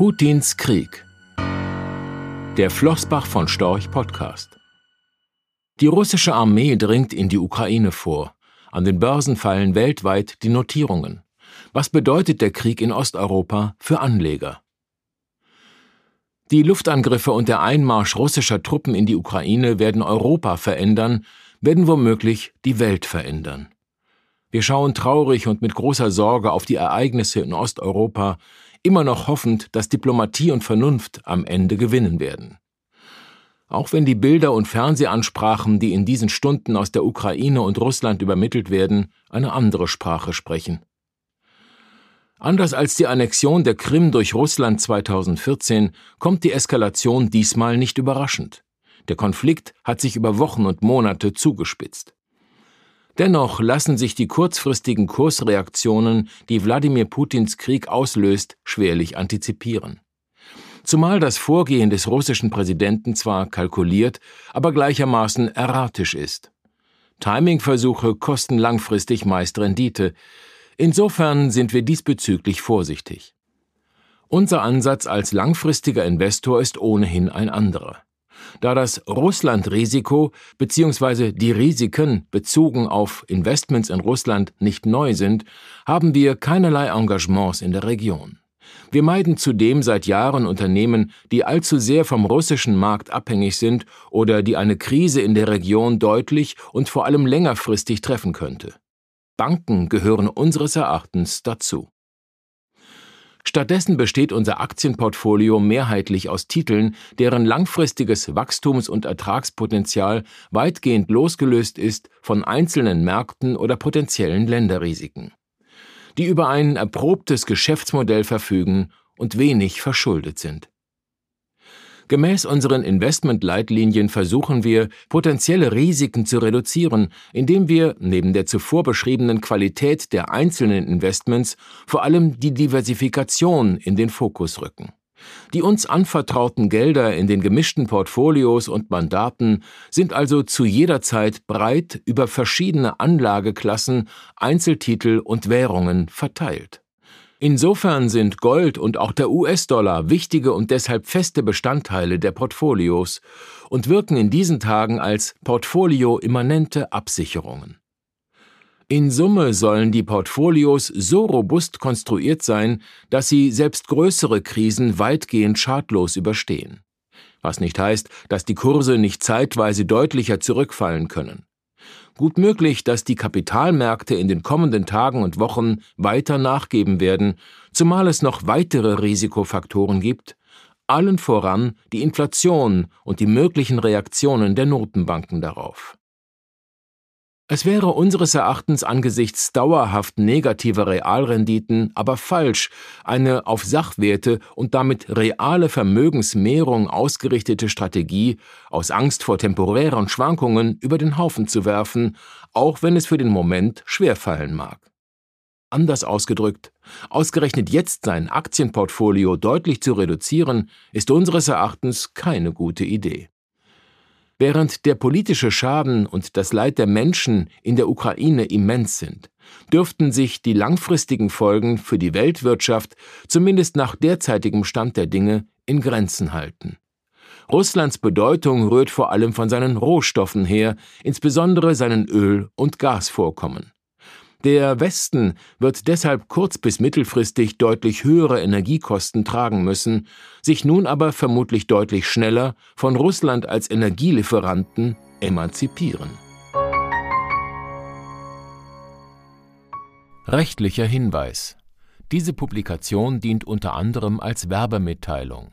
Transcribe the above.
Putins Krieg. Der Flossbach von Storch Podcast. Die russische Armee dringt in die Ukraine vor. An den Börsen fallen weltweit die Notierungen. Was bedeutet der Krieg in Osteuropa für Anleger? Die Luftangriffe und der Einmarsch russischer Truppen in die Ukraine werden Europa verändern, werden womöglich die Welt verändern. Wir schauen traurig und mit großer Sorge auf die Ereignisse in Osteuropa, immer noch hoffend, dass Diplomatie und Vernunft am Ende gewinnen werden. Auch wenn die Bilder und Fernsehansprachen, die in diesen Stunden aus der Ukraine und Russland übermittelt werden, eine andere Sprache sprechen. Anders als die Annexion der Krim durch Russland 2014 kommt die Eskalation diesmal nicht überraschend. Der Konflikt hat sich über Wochen und Monate zugespitzt. Dennoch lassen sich die kurzfristigen Kursreaktionen, die Wladimir Putins Krieg auslöst, schwerlich antizipieren. Zumal das Vorgehen des russischen Präsidenten zwar kalkuliert, aber gleichermaßen erratisch ist. Timingversuche kosten langfristig meist Rendite. Insofern sind wir diesbezüglich vorsichtig. Unser Ansatz als langfristiger Investor ist ohnehin ein anderer. Da das Russland-Risiko bzw. die Risiken bezogen auf Investments in Russland nicht neu sind, haben wir keinerlei Engagements in der Region. Wir meiden zudem seit Jahren Unternehmen, die allzu sehr vom russischen Markt abhängig sind oder die eine Krise in der Region deutlich und vor allem längerfristig treffen könnte. Banken gehören unseres Erachtens dazu. Stattdessen besteht unser Aktienportfolio mehrheitlich aus Titeln, deren langfristiges Wachstums- und Ertragspotenzial weitgehend losgelöst ist von einzelnen Märkten oder potenziellen Länderrisiken, die über ein erprobtes Geschäftsmodell verfügen und wenig verschuldet sind. Gemäß unseren Investmentleitlinien versuchen wir, potenzielle Risiken zu reduzieren, indem wir, neben der zuvor beschriebenen Qualität der einzelnen Investments, vor allem die Diversifikation in den Fokus rücken. Die uns anvertrauten Gelder in den gemischten Portfolios und Mandaten sind also zu jeder Zeit breit über verschiedene Anlageklassen, Einzeltitel und Währungen verteilt. Insofern sind Gold und auch der US-Dollar wichtige und deshalb feste Bestandteile der Portfolios und wirken in diesen Tagen als portfolioimmanente Absicherungen. In Summe sollen die Portfolios so robust konstruiert sein, dass sie selbst größere Krisen weitgehend schadlos überstehen. Was nicht heißt, dass die Kurse nicht zeitweise deutlicher zurückfallen können. Gut möglich, dass die Kapitalmärkte in den kommenden Tagen und Wochen weiter nachgeben werden, zumal es noch weitere Risikofaktoren gibt, allen voran die Inflation und die möglichen Reaktionen der Notenbanken darauf. Es wäre unseres Erachtens angesichts dauerhaft negativer Realrenditen aber falsch, eine auf Sachwerte und damit reale Vermögensmehrung ausgerichtete Strategie aus Angst vor temporären Schwankungen über den Haufen zu werfen, auch wenn es für den Moment schwerfallen mag. Anders ausgedrückt, ausgerechnet jetzt sein Aktienportfolio deutlich zu reduzieren, ist unseres Erachtens keine gute Idee. Während der politische Schaden und das Leid der Menschen in der Ukraine immens sind, dürften sich die langfristigen Folgen für die Weltwirtschaft zumindest nach derzeitigem Stand der Dinge in Grenzen halten. Russlands Bedeutung rührt vor allem von seinen Rohstoffen her, insbesondere seinen Öl- und Gasvorkommen. Der Westen wird deshalb kurz- bis mittelfristig deutlich höhere Energiekosten tragen müssen, sich nun aber vermutlich deutlich schneller von Russland als Energielieferanten emanzipieren. Rechtlicher Hinweis diese Publikation dient unter anderem als Werbemitteilung.